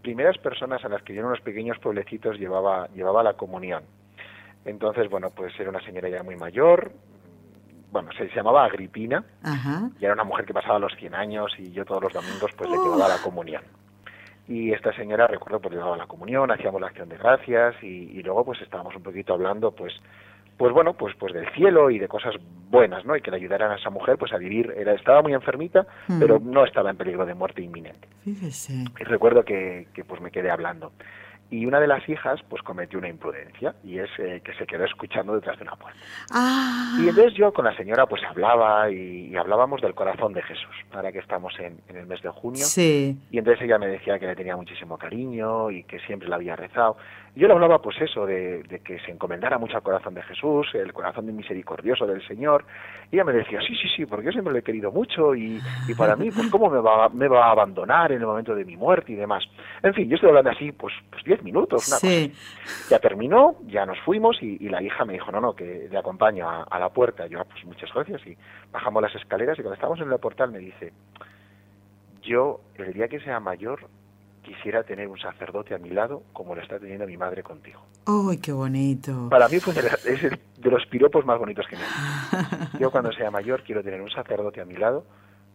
primeras personas a las que yo en unos pequeños pueblecitos llevaba, llevaba la comunión. Entonces, bueno, pues era una señora ya muy mayor, bueno, se, llamaba Agripina y era una mujer que pasaba los 100 años y yo todos los domingos pues le llevaba la comunión. Y esta señora, recuerdo, pues llevaba la comunión, hacíamos la acción de gracias y, luego pues estábamos un poquito hablando pues pues bueno, pues pues del cielo y de cosas buenas, ¿no? Y que le ayudaran a esa mujer pues a vivir, era estaba muy enfermita, mm. pero no estaba en peligro de muerte inminente.
Fíjese.
Y recuerdo que, que pues me quedé hablando y una de las hijas pues cometió una imprudencia y es eh, que se quedó escuchando detrás de una puerta.
Ah.
Y entonces yo con la señora pues hablaba y, hablábamos del corazón de Jesús, ahora que estamos en, el mes de junio.
Sí.
Y entonces ella me decía que le tenía muchísimo cariño y que siempre la había rezado. Yo le hablaba pues eso, de, que se encomendara mucho al corazón de Jesús, el corazón de misericordioso del Señor. Y ella me decía, sí, sí, sí, porque yo siempre le he querido mucho y, para mí, pues cómo me va, me va a abandonar en el momento de mi muerte y demás. En fin, yo estoy hablando así, pues, pues diez minutos, una
sí.
Ya terminó, ya nos fuimos y, la hija me dijo, no, no, que le acompaño a, la puerta. Yo, ah, pues muchas gracias y bajamos las escaleras y cuando estábamos en el portal me dice, yo el día que sea mayor quisiera tener un sacerdote a mi lado como lo está teniendo mi madre contigo.
¡Ay, qué bonito!
Para mí fue de, es de los piropos más bonitos que me han (laughs) Yo cuando sea mayor quiero tener un sacerdote a mi lado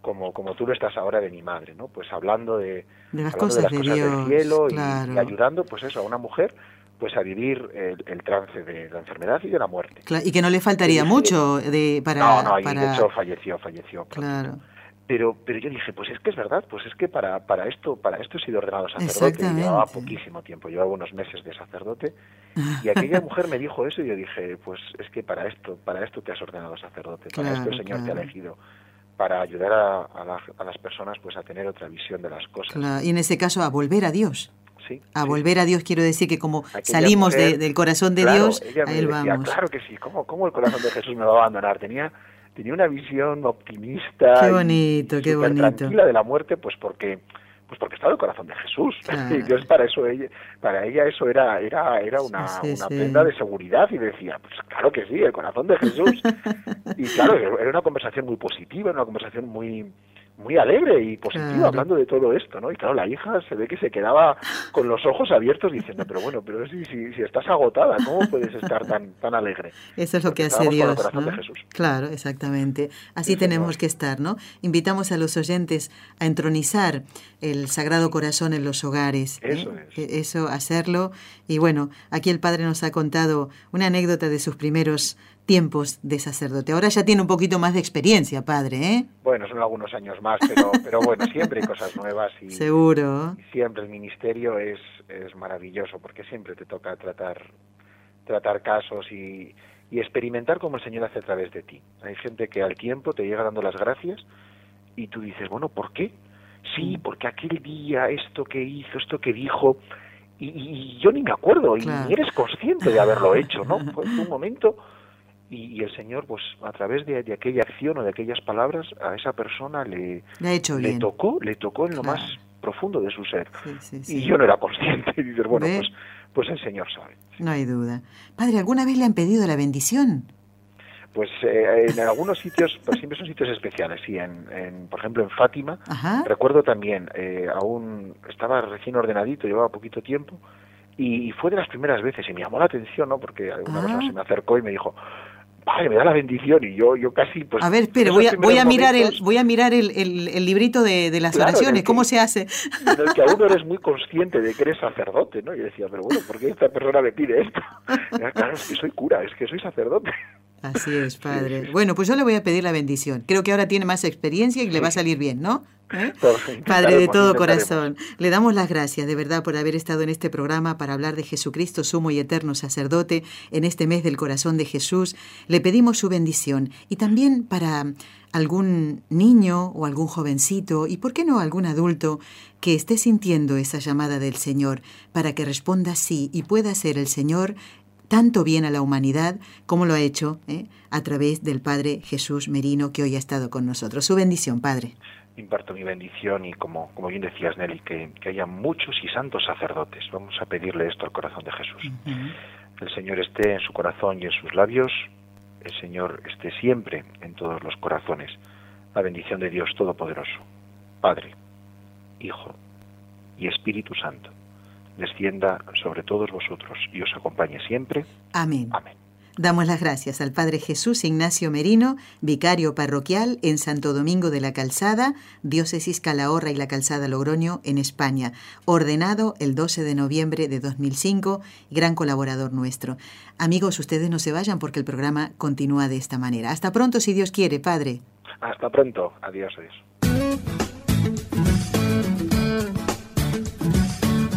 como, como tú lo estás ahora de mi madre, ¿no? Pues hablando de,
las cosas,
del cielo y, ayudando, pues eso, a una mujer pues a vivir el, trance de la enfermedad y de la muerte.
y que no le faltaría mucho de, para...
No, no,
y
de hecho falleció, falleció.
Claro.
Pero pero yo dije pues es que es verdad pues es que para para esto para esto he sido ordenado sacerdote. Llevaba poquísimo tiempo llevaba unos meses de sacerdote. Y aquella mujer me dijo eso y yo dije pues es que para esto para esto te has ordenado sacerdote para esto el señor te ha elegido para ayudar a, a, las personas pues a tener otra visión de las cosas
y en ese caso a volver a Dios
Sí,
a volver a Dios quiero decir que como salimos del corazón de Dios, a él vamos.
Claro que sí, ¿Cómo, ¿cómo el corazón de Jesús me va a abandonar? Tenía tenía una visión optimista
qué bonito, qué bonito.
tranquila de la muerte, pues porque pues porque estaba el corazón de Jesús. (laughs) Entonces para eso ella, para ella eso era era era una, una prenda de seguridad y decía, pues claro que sí, el corazón de Jesús. (laughs) y claro, era una conversación muy positiva, una conversación muy muy alegre y positiva hablando de todo esto, ¿no? Y claro, la hija se ve que se quedaba con los ojos abiertos diciendo, pero bueno, pero si, si, si estás agotada, ¿cómo puedes estar tan, tan alegre?
Eso es lo que hace Dios. Claro, exactamente. Así tenemos que estar, ¿no? Invitamos a los oyentes a entronizar el Sagrado Corazón en los hogares.
¿eh? Eso es. E,
eso, hacerlo. Y bueno, aquí el Padre nos ha contado una anécdota de sus primeros tiempos de sacerdote. Ahora ya tiene un poquito más de experiencia, padre, ¿eh?
Bueno, son algunos años más, pero, pero bueno, siempre hay cosas nuevas y,
Seguro.
siempre el ministerio es, es maravilloso porque siempre te toca tratar, tratar casos y, y experimentar como el Señor hace a través de ti. Hay gente que al tiempo te llega dando las gracias y tú dices, bueno, ¿por qué? Sí, mm. porque aquel día esto que hizo, esto que dijo, y, yo ni me acuerdo, y ni eres consciente de haberlo hecho, ¿no? (laughs) Fue un momento y, el Señor, pues a través de, aquella acción o de aquellas palabras, a esa persona le, le, tocó, le tocó en lo más profundo de su ser. Y yo no era consciente. (laughs) Y dices, bueno, pues, pues el Señor sabe.
No hay duda. Padre, ¿alguna vez le han pedido la bendición?
Pues eh, en algunos sitios, (laughs) pues siempre son sitios especiales, sí. En, por ejemplo, en Fátima, recuerdo también, eh, aún estaba recién ordenadito, llevaba poquito tiempo, y, fue de las primeras veces, y me llamó la atención, ¿no? Porque alguna persona ah. se me acercó y me dijo, Padre, me da la bendición y yo, yo casi pues...
A ver, espere, voy a, voy a mirar, el, voy a mirar el, el, librito de, de las oraciones, ¿cómo se hace?
En el que aún no eres muy consciente de que eres sacerdote, ¿no? Y decía, pero bueno, ¿por qué esta persona me pide esto? claro, es que soy cura, es que soy sacerdote.
Así es, padre. Bueno, pues yo le voy a pedir la bendición. Creo que ahora tiene más experiencia y le va a salir bien, ¿no? ¿Eh? Padre de todo corazón, le damos las gracias de verdad por haber estado en este programa para hablar de Jesucristo, sumo y eterno sacerdote, en este mes del corazón de Jesús. Le pedimos su bendición y también para algún niño o algún jovencito y, ¿por qué no, algún adulto que esté sintiendo esa llamada del Señor para que responda sí y pueda ser el Señor tanto bien a la humanidad como lo ha hecho ¿eh? a través del Padre Jesús Merino que hoy ha estado con nosotros. Su bendición, Padre.
Imparto mi bendición y como, como bien decías, Nelly, que, haya muchos y santos sacerdotes. Vamos a pedirle esto al corazón de Jesús. El Señor esté en su corazón y en sus labios. El Señor esté siempre en todos los corazones. La bendición de Dios Todopoderoso, Padre, Hijo y Espíritu Santo descienda sobre todos vosotros y os acompañe siempre.
Amén. Damos las gracias al Padre Jesús Ignacio Merino, vicario parroquial en Santo Domingo de la Calzada, Diócesis Calahorra y la Calzada Logroño, en España, ordenado el 12 de noviembre de 2005, gran colaborador nuestro. Amigos, ustedes no se vayan porque el programa continúa de esta manera. Hasta pronto, si Dios quiere, Padre.
Hasta pronto. Adiós, adiós.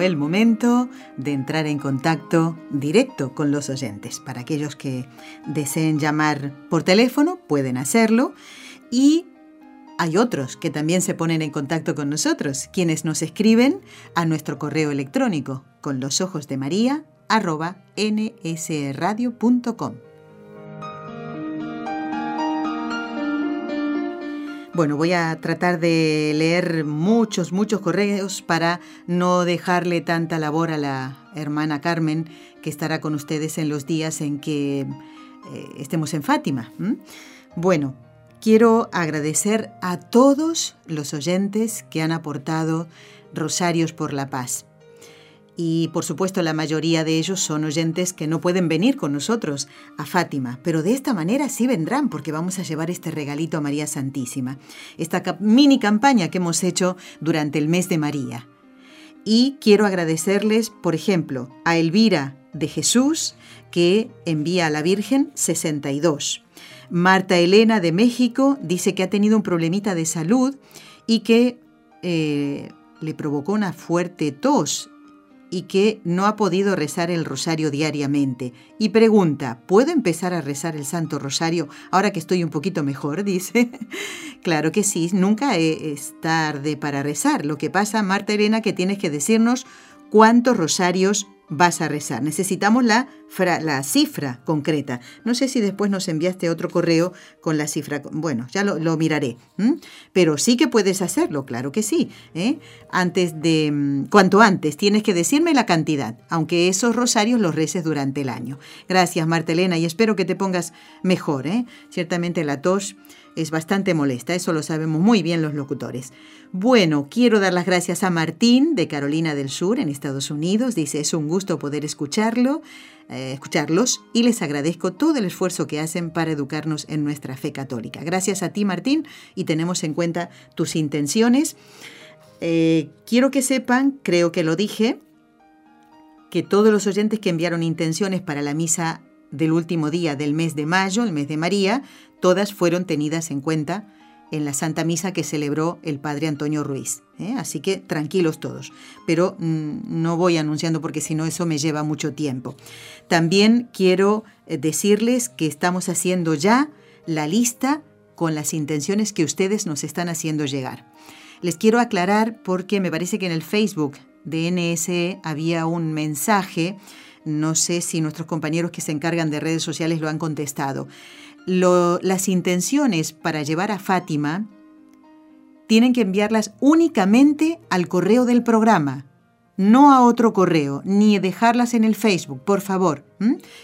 El momento de entrar en contacto directo con los oyentes. Para aquellos que deseen llamar por teléfono, pueden hacerlo. Y hay otros que también se ponen en contacto con nosotros, quienes nos escriben a nuestro correo electrónico con los ojos de María nsradio.com. Bueno, voy a tratar de leer muchos, muchos correos para no dejarle tanta labor a la hermana Carmen, que estará con ustedes en los días en que eh, estemos en Fátima. Bueno, quiero agradecer a todos los oyentes que han aportado Rosarios por la Paz y por supuesto la mayoría de ellos son oyentes que no pueden venir con nosotros a Fátima, pero de esta manera sí vendrán porque vamos a llevar este regalito a María Santísima, esta mini campaña que hemos hecho durante el mes de María. Y quiero agradecerles, por ejemplo, a Elvira de Jesús, que envía a la Virgen 62. Marta Elena de México dice que ha tenido un problemita de salud y que eh, le provocó una fuerte tos y que no ha podido rezar el rosario diariamente. Y pregunta, ¿puedo empezar a rezar el Santo Rosario ahora que estoy un poquito mejor? (laughs) Dice. claro que sí, nunca es tarde para rezar. Lo que pasa, Marta Elena, que tienes que decirnos cuántos rosarios vas a rezar. Necesitamos la, la cifra concreta. No sé si después nos enviaste otro correo con la cifra. Bueno, ya lo, miraré. Pero sí que puedes hacerlo, claro que sí. ¿eh? Antes de. Mm, cuanto antes, tienes que decirme la cantidad, aunque esos rosarios los reces durante el año. Gracias, Marta Elena, y espero que te pongas mejor. ¿eh? Ciertamente la tos es bastante molesta, eso lo sabemos muy bien los locutores. Bueno, quiero dar las gracias a Martín de Carolina del Sur en Estados Unidos. Dice, es un gusto poder escucharlo, eh, escucharlos y les agradezco todo el esfuerzo que hacen para educarnos en nuestra fe católica. Gracias a ti, Martín, y tenemos en cuenta tus intenciones. Eh, quiero que sepan, creo que lo dije, que todos los oyentes que enviaron intenciones para la misa del último día del mes de mayo, el mes de María, todas fueron tenidas en cuenta en la Santa Misa que celebró el Padre Antonio Ruiz. ¿eh? Así que tranquilos todos. Pero mm, no voy anunciando porque si no eso me lleva mucho tiempo. También quiero eh, decirles que estamos haciendo ya la lista con las intenciones que ustedes nos están haciendo llegar. Les quiero aclarar porque me parece que en el Facebook de NSE había un mensaje, no sé si nuestros compañeros que se encargan de redes sociales lo han contestado las intenciones para llevar a Fátima tienen que enviarlas únicamente al correo del programa, no a otro correo, ni dejarlas en el Facebook, por favor.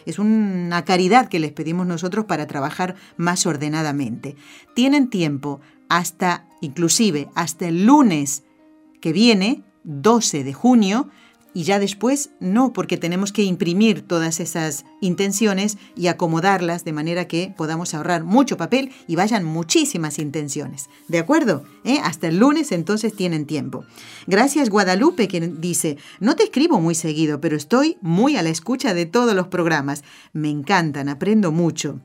Es una caridad que les pedimos nosotros para trabajar más ordenadamente. Tienen tiempo hasta, inclusive, hasta el lunes que viene, 12 de junio, y ya después no, porque tenemos que imprimir todas esas intenciones y acomodarlas de manera que podamos ahorrar mucho papel y vayan muchísimas intenciones. ¿De acuerdo? ¿Eh? Hasta el lunes entonces tienen tiempo. Gracias Guadalupe que dice, no te escribo muy seguido, pero estoy muy a la escucha de todos los programas. Me encantan, aprendo mucho.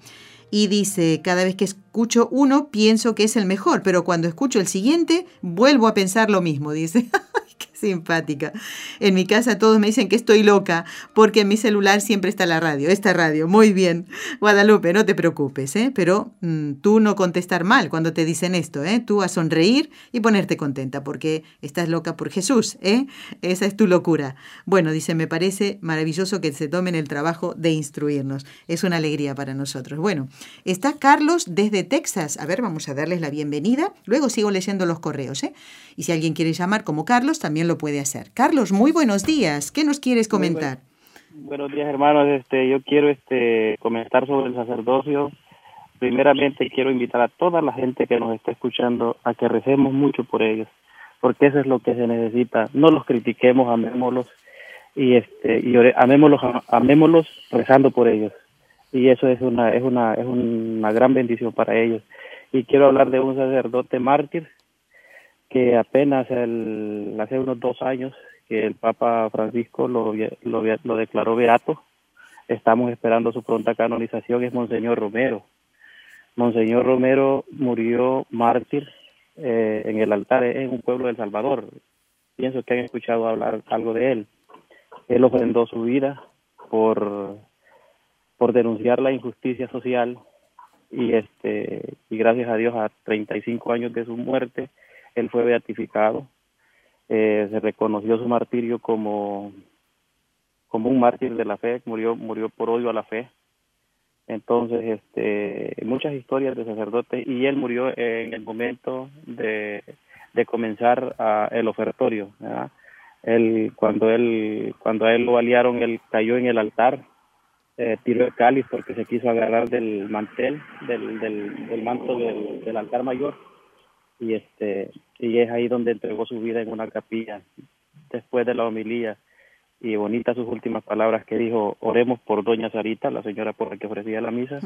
Y dice, cada vez que escucho uno pienso que es el mejor, pero cuando escucho el siguiente vuelvo a pensar lo mismo, dice. (laughs) simpática. En mi casa todos me dicen que estoy loca porque en mi celular siempre está la radio, esta radio. Muy bien. Guadalupe, no te preocupes, ¿eh? pero mm, tú no contestar mal cuando te dicen esto, ¿eh? tú a sonreír y ponerte contenta porque estás loca por Jesús. ¿eh? Esa es tu locura. Bueno, dice, me parece maravilloso que se tomen el trabajo de instruirnos. Es una alegría para nosotros. Bueno, está Carlos desde Texas. A ver, vamos a darles la bienvenida. Luego sigo leyendo los correos. ¿eh? Y si alguien quiere llamar como Carlos, también lo puede hacer. Carlos, muy buenos días. ¿Qué nos quieres comentar?
buenos días, hermanos. Este, yo quiero este comentar sobre el sacerdocio. Primeramente quiero invitar a toda la gente que nos está escuchando a que recemos mucho por ellos, porque eso es lo que se necesita. No los critiquemos, amémoslos y este y amémoslos, amémoslos rezando por ellos. Y eso es una es una es una gran bendición para ellos. Y quiero hablar de un sacerdote mártir que apenas el, hace unos dos años que el Papa Francisco lo, lo, declaró beato. Estamos esperando su pronta canonización, es Monseñor Romero. Monseñor Romero murió mártir eh, en el altar en un pueblo de El Salvador. Pienso que han escuchado hablar algo de él. Él ofrendó su vida por, por denunciar la injusticia social y este y gracias a Dios a 35 años de su muerte él fue beatificado, eh, se reconoció su martirio como, como un mártir de la fe, murió, murió por odio a la fe. Entonces, este, muchas historias de sacerdotes y él murió en el momento de, de comenzar a, el ofertorio. Él, cuando él, cuando a él lo aliaron, él cayó en el altar, eh, tiró el cáliz porque se quiso agarrar del mantel, del, del, del manto del altar mayor y este y es ahí donde entregó su vida en una capilla después de la homilía. Y bonitas sus últimas palabras que dijo oremos por doña Sarita la señora por la que ofrecía la misa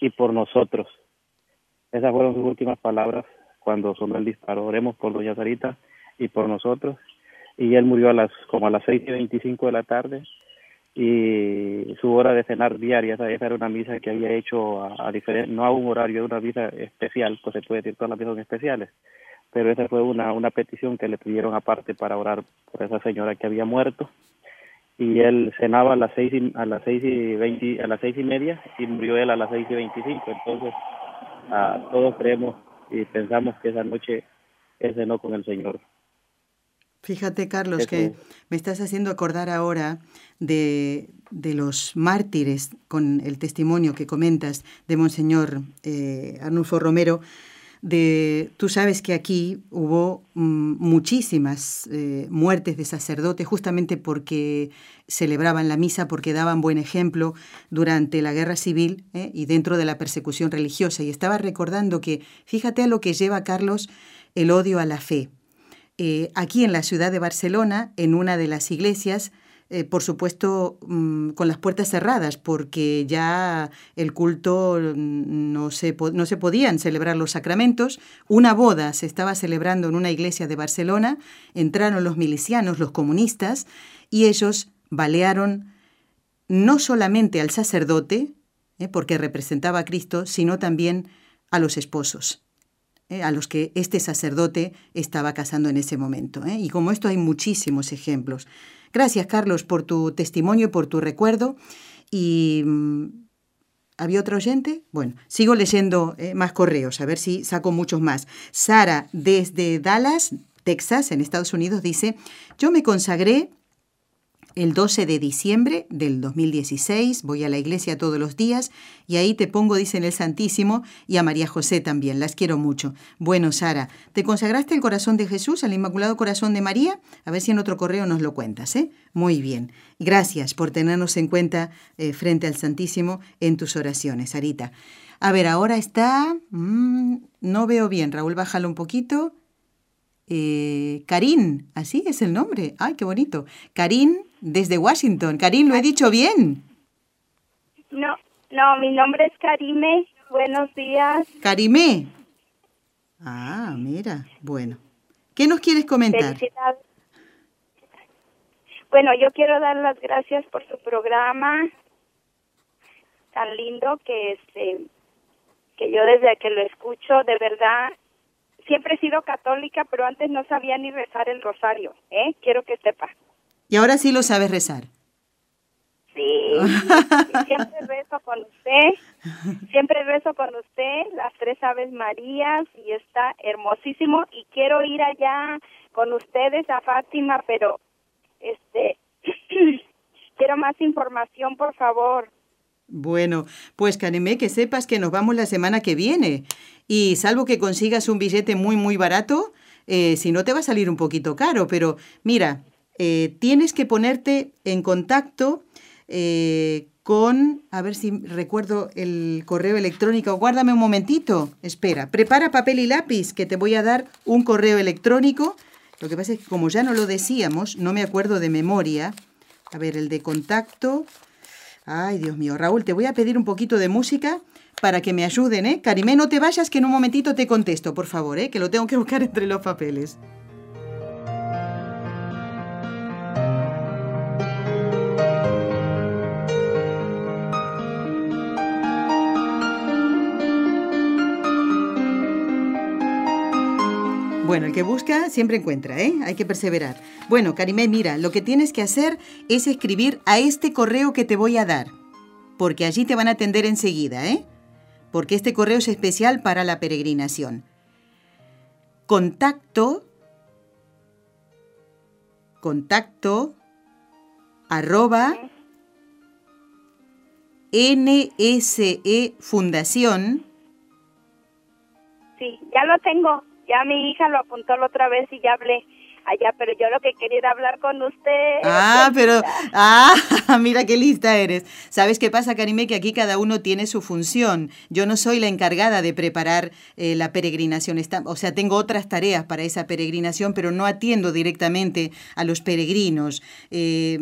y por nosotros esas fueron sus últimas palabras cuando sonó el disparo. Oremos por doña Sarita y por nosotros y él murió a las como a las seis y veinticinco de la tarde y su hora de cenar diaria, esa, era una misa que había hecho a, a diferente, no a un horario, una misa especial, pues se puede decir todas las misas son especiales, pero esa fue una, una petición que le pidieron aparte para orar por esa señora que había muerto y él cenaba a las seis y, a las seis y veinte, a las seis y media y murió él a las seis y veinticinco entonces todos creemos y pensamos que esa noche él cenó con el Señor
Fíjate, Carlos, que me estás haciendo acordar ahora de, de, los mártires con el testimonio que comentas de Monseñor eh, Arnulfo Romero. De, tú sabes que aquí hubo mm, muchísimas eh, muertes de sacerdotes justamente porque celebraban la misa, porque daban buen ejemplo durante la guerra civil eh, y dentro de la persecución religiosa. Y estaba recordando que, fíjate a lo que lleva Carlos el odio a la fe. Eh, aquí en la ciudad de Barcelona, en una de las iglesias, eh, por supuesto, mm, con las puertas cerradas, porque ya el culto mm, no se, no se podían celebrar los sacramentos. Una boda se estaba celebrando en una iglesia de Barcelona, entraron los milicianos, los comunistas, y ellos balearon no solamente al sacerdote, eh, porque representaba a Cristo, sino también a los esposos. Eh, a los que este sacerdote estaba casando en ese momento. ¿eh? Y como esto hay muchísimos ejemplos. Gracias, Carlos, por tu testimonio y por tu recuerdo. Y. Mm, ¿Había otro oyente? Bueno, sigo leyendo eh, más correos, a ver si saco muchos más. Sara, desde Dallas, Texas, en Estados Unidos, dice, yo me consagré el 12 de diciembre del 2016. Voy a la iglesia todos los días y ahí te pongo, dice en el Santísimo, y a María José también. Las quiero mucho. Bueno, Sara, ¿te consagraste el corazón de Jesús, al Inmaculado Corazón de María? A ver si en otro correo nos lo cuentas, ¿eh? Muy bien. Gracias por tenernos en cuenta eh, frente al Santísimo en tus oraciones, Sarita. A ver, ahora está... Mm, no veo bien, Raúl, bájalo un poquito. Eh, Karin, así es el nombre. Ay, qué bonito. Karin desde Washington. Karin, ¿lo he dicho bien?
No, no, mi nombre es Karime. Buenos días.
Karime. Ah, mira, bueno. ¿Qué nos quieres comentar?
Bueno, yo quiero dar las gracias por su programa tan lindo que este que yo desde que lo escucho de verdad siempre he sido católica, pero antes no sabía ni rezar el rosario, ¿eh? Quiero que sepa.
Y ahora sí lo sabes rezar.
Sí, siempre rezo con usted, siempre rezo con usted las tres Aves Marías y está hermosísimo y quiero ir allá con ustedes a Fátima, pero este (clears throat) quiero más información, por favor.
Bueno, pues Caneme, que sepas que nos vamos la semana que viene y salvo que consigas un billete muy muy barato, eh, si no te va a salir un poquito caro, pero mira, eh, tienes que ponerte en contacto eh, con, a ver si recuerdo el correo electrónico, guárdame un momentito, espera, prepara papel y lápiz que te voy a dar un correo electrónico. Lo que pasa es que como ya no lo decíamos, no me acuerdo de memoria. A ver, el de contacto. Ay, Dios mío, Raúl, te voy a pedir un poquito de música para que me ayuden, ¿eh? Karimé, no te vayas que en un momentito te contesto, por favor, ¿eh? Que lo tengo que buscar entre los papeles. Bueno, el que busca siempre encuentra, ¿eh? Hay que perseverar. Bueno, Karimé, mira, lo que tienes que hacer es escribir a este correo que te voy a dar, porque allí te van a atender enseguida, ¿eh? Porque este correo es especial para la peregrinación. Contacto, contacto, arroba, NSE Fundación.
Sí, ya lo tengo. Ya mi hija lo apuntó la otra vez y ya hablé allá, pero yo lo que quería era hablar con usted.
Ah, (laughs) pero, ah, (laughs) mira qué lista eres. ¿Sabes qué pasa, Karime? Que aquí cada uno tiene su función. Yo no soy la encargada de preparar eh, la peregrinación. o sea, tengo otras tareas para esa peregrinación, pero no atiendo directamente a los peregrinos. Eh,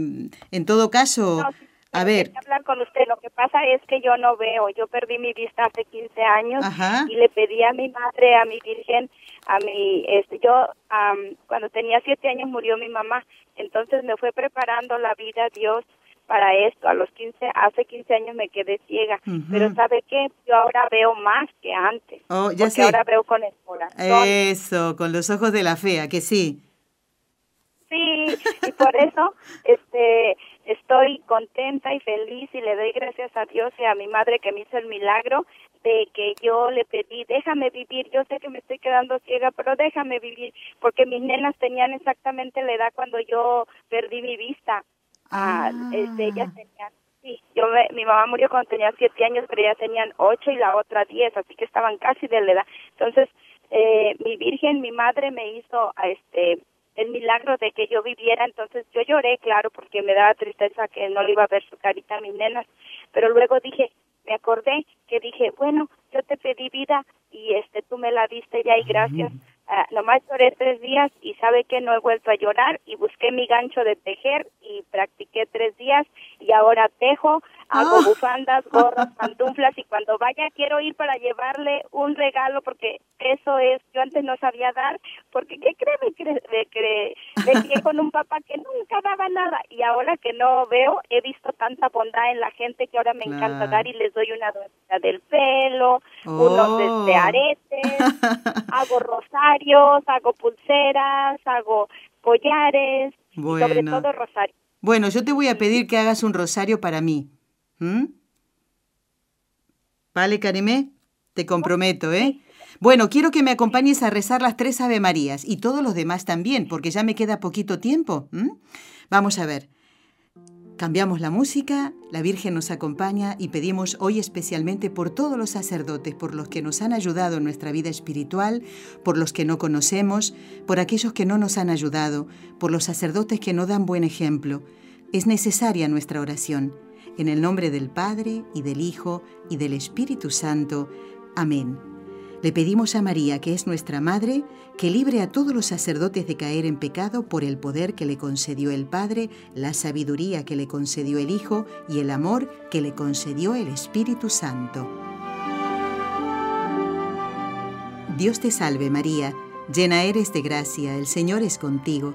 en todo caso... A ver.
hablar con usted. Lo que pasa es que yo no veo. Yo perdí mi vista hace 15 años y le pedí a mi madre, a mi virgen, a mi, este, yo cuando tenía siete años murió mi mamá. Entonces me fue preparando la vida Dios para esto. A los 15, hace 15 años me quedé ciega, pero ¿sabe qué? Yo ahora veo más que antes.
Oh, ya
porque ahora veo con el corazón.
Eso, con los ojos de la fe, que sí?
Sí, y por eso este estoy contenta y feliz y le doy gracias a Dios y a mi madre que me hizo el milagro de que yo le pedí, déjame vivir, yo sé que me estoy quedando ciega, pero déjame vivir, porque mis nenas tenían exactamente la edad cuando yo perdí mi vista. Ah, este, ellas tenían, sí, yo mi mamá murió cuando tenía siete años, pero ellas tenían ocho y la otra diez, así que estaban casi de la edad. Entonces, eh, mi virgen, mi madre me hizo, este, el milagro de que yo viviera, entonces yo lloré, claro, porque me daba tristeza que no le iba a ver su carita a mis nenas, pero luego dije, me acordé que dije, bueno, yo te pedí vida y este tú me la diste ya y gracias. Uh, nomás lloré tres días y sabe que no he vuelto a llorar y busqué mi gancho de tejer y practiqué tres días y ahora tejo, hago ah. bufandas, gorras, (laughs) pantuflas y cuando vaya quiero ir para llevarle un regalo porque eso es, yo antes no sabía dar, porque ¿qué cree? Me, cree, me, cree, me (laughs) con un papá que nunca daba nada y ahora que no veo, he visto tanta bondad en la gente que ahora me encanta dar y les doy una dueña del pelo, unos de, este, oh. aretes, (laughs) hago rosarios, hago pulseras, hago collares, sobre todo rosarios.
Bueno, yo te voy a pedir que hagas un rosario para mí. ¿Mm? ¿Vale, Karimé? Te comprometo, ¿eh? Bueno, quiero que me acompañes a rezar las tres Ave Marías y todos los demás también, porque ya me queda poquito tiempo. Vamos a ver. Cambiamos la música, la Virgen nos acompaña y pedimos hoy especialmente por todos los sacerdotes, por los que nos han ayudado en nuestra vida espiritual, por los que no conocemos, por aquellos que no nos han ayudado, por los sacerdotes que no dan buen ejemplo. Es necesaria nuestra oración. En el nombre del Padre, y del Hijo, y del Espíritu Santo. Amén. Le pedimos a María, que es nuestra Madre, que libre a todos los sacerdotes de caer en pecado por el poder que le concedió el Padre, la sabiduría que le concedió el Hijo y el amor que le concedió el Espíritu Santo. Dios te salve María, llena eres de gracia, el Señor es contigo.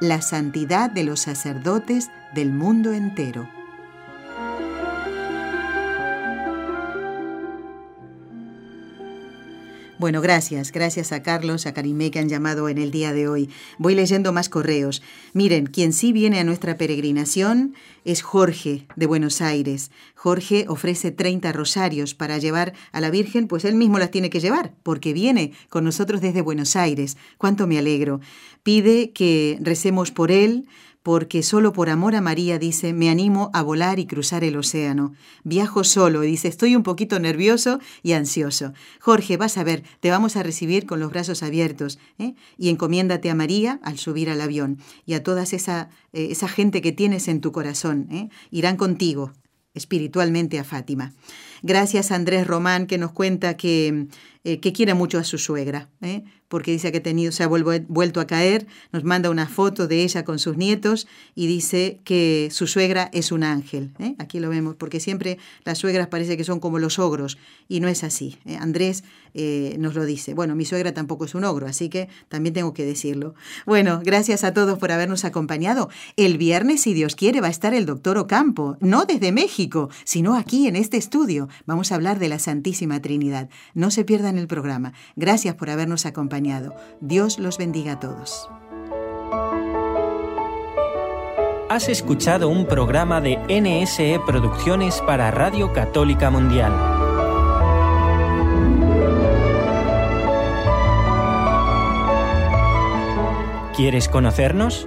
la santidad de los sacerdotes del mundo entero. Bueno, gracias, gracias a Carlos, a Karimé que han llamado en el día de hoy. Voy leyendo más correos. Miren, quien sí viene a nuestra peregrinación es Jorge de Buenos Aires. Jorge ofrece 30 rosarios para llevar a la Virgen, pues él mismo las tiene que llevar, porque viene con nosotros desde Buenos Aires. Cuánto me alegro. Pide que recemos por él, porque solo por amor a María, dice, me animo a volar y cruzar el océano. Viajo solo y dice, estoy un poquito nervioso y ansioso. Jorge, vas a ver, te vamos a recibir con los brazos abiertos ¿eh? y encomiéndate a María al subir al avión y a toda esa, eh, esa gente que tienes en tu corazón. ¿eh? Irán contigo espiritualmente a Fátima. Gracias a Andrés Román que nos cuenta que, que quiere mucho a su suegra porque dice que ha tenido, se ha vuelto a caer, nos manda una foto de ella con sus nietos y dice que su suegra es un ángel. ¿eh? Aquí lo vemos, porque siempre las suegras parece que son como los ogros y no es así. ¿eh? Andrés eh, nos lo dice. Bueno, mi suegra tampoco es un ogro, así que también tengo que decirlo. Bueno, gracias a todos por habernos acompañado. El viernes, si Dios quiere, va a estar el doctor Ocampo, no desde México, sino aquí en este estudio. Vamos a hablar de la Santísima Trinidad. No se pierdan el programa. Gracias por habernos acompañado. Dios los bendiga a todos.
has escuchado un programa de NSE Producciones para Radio Católica Mundial. ¿Quieres conocernos?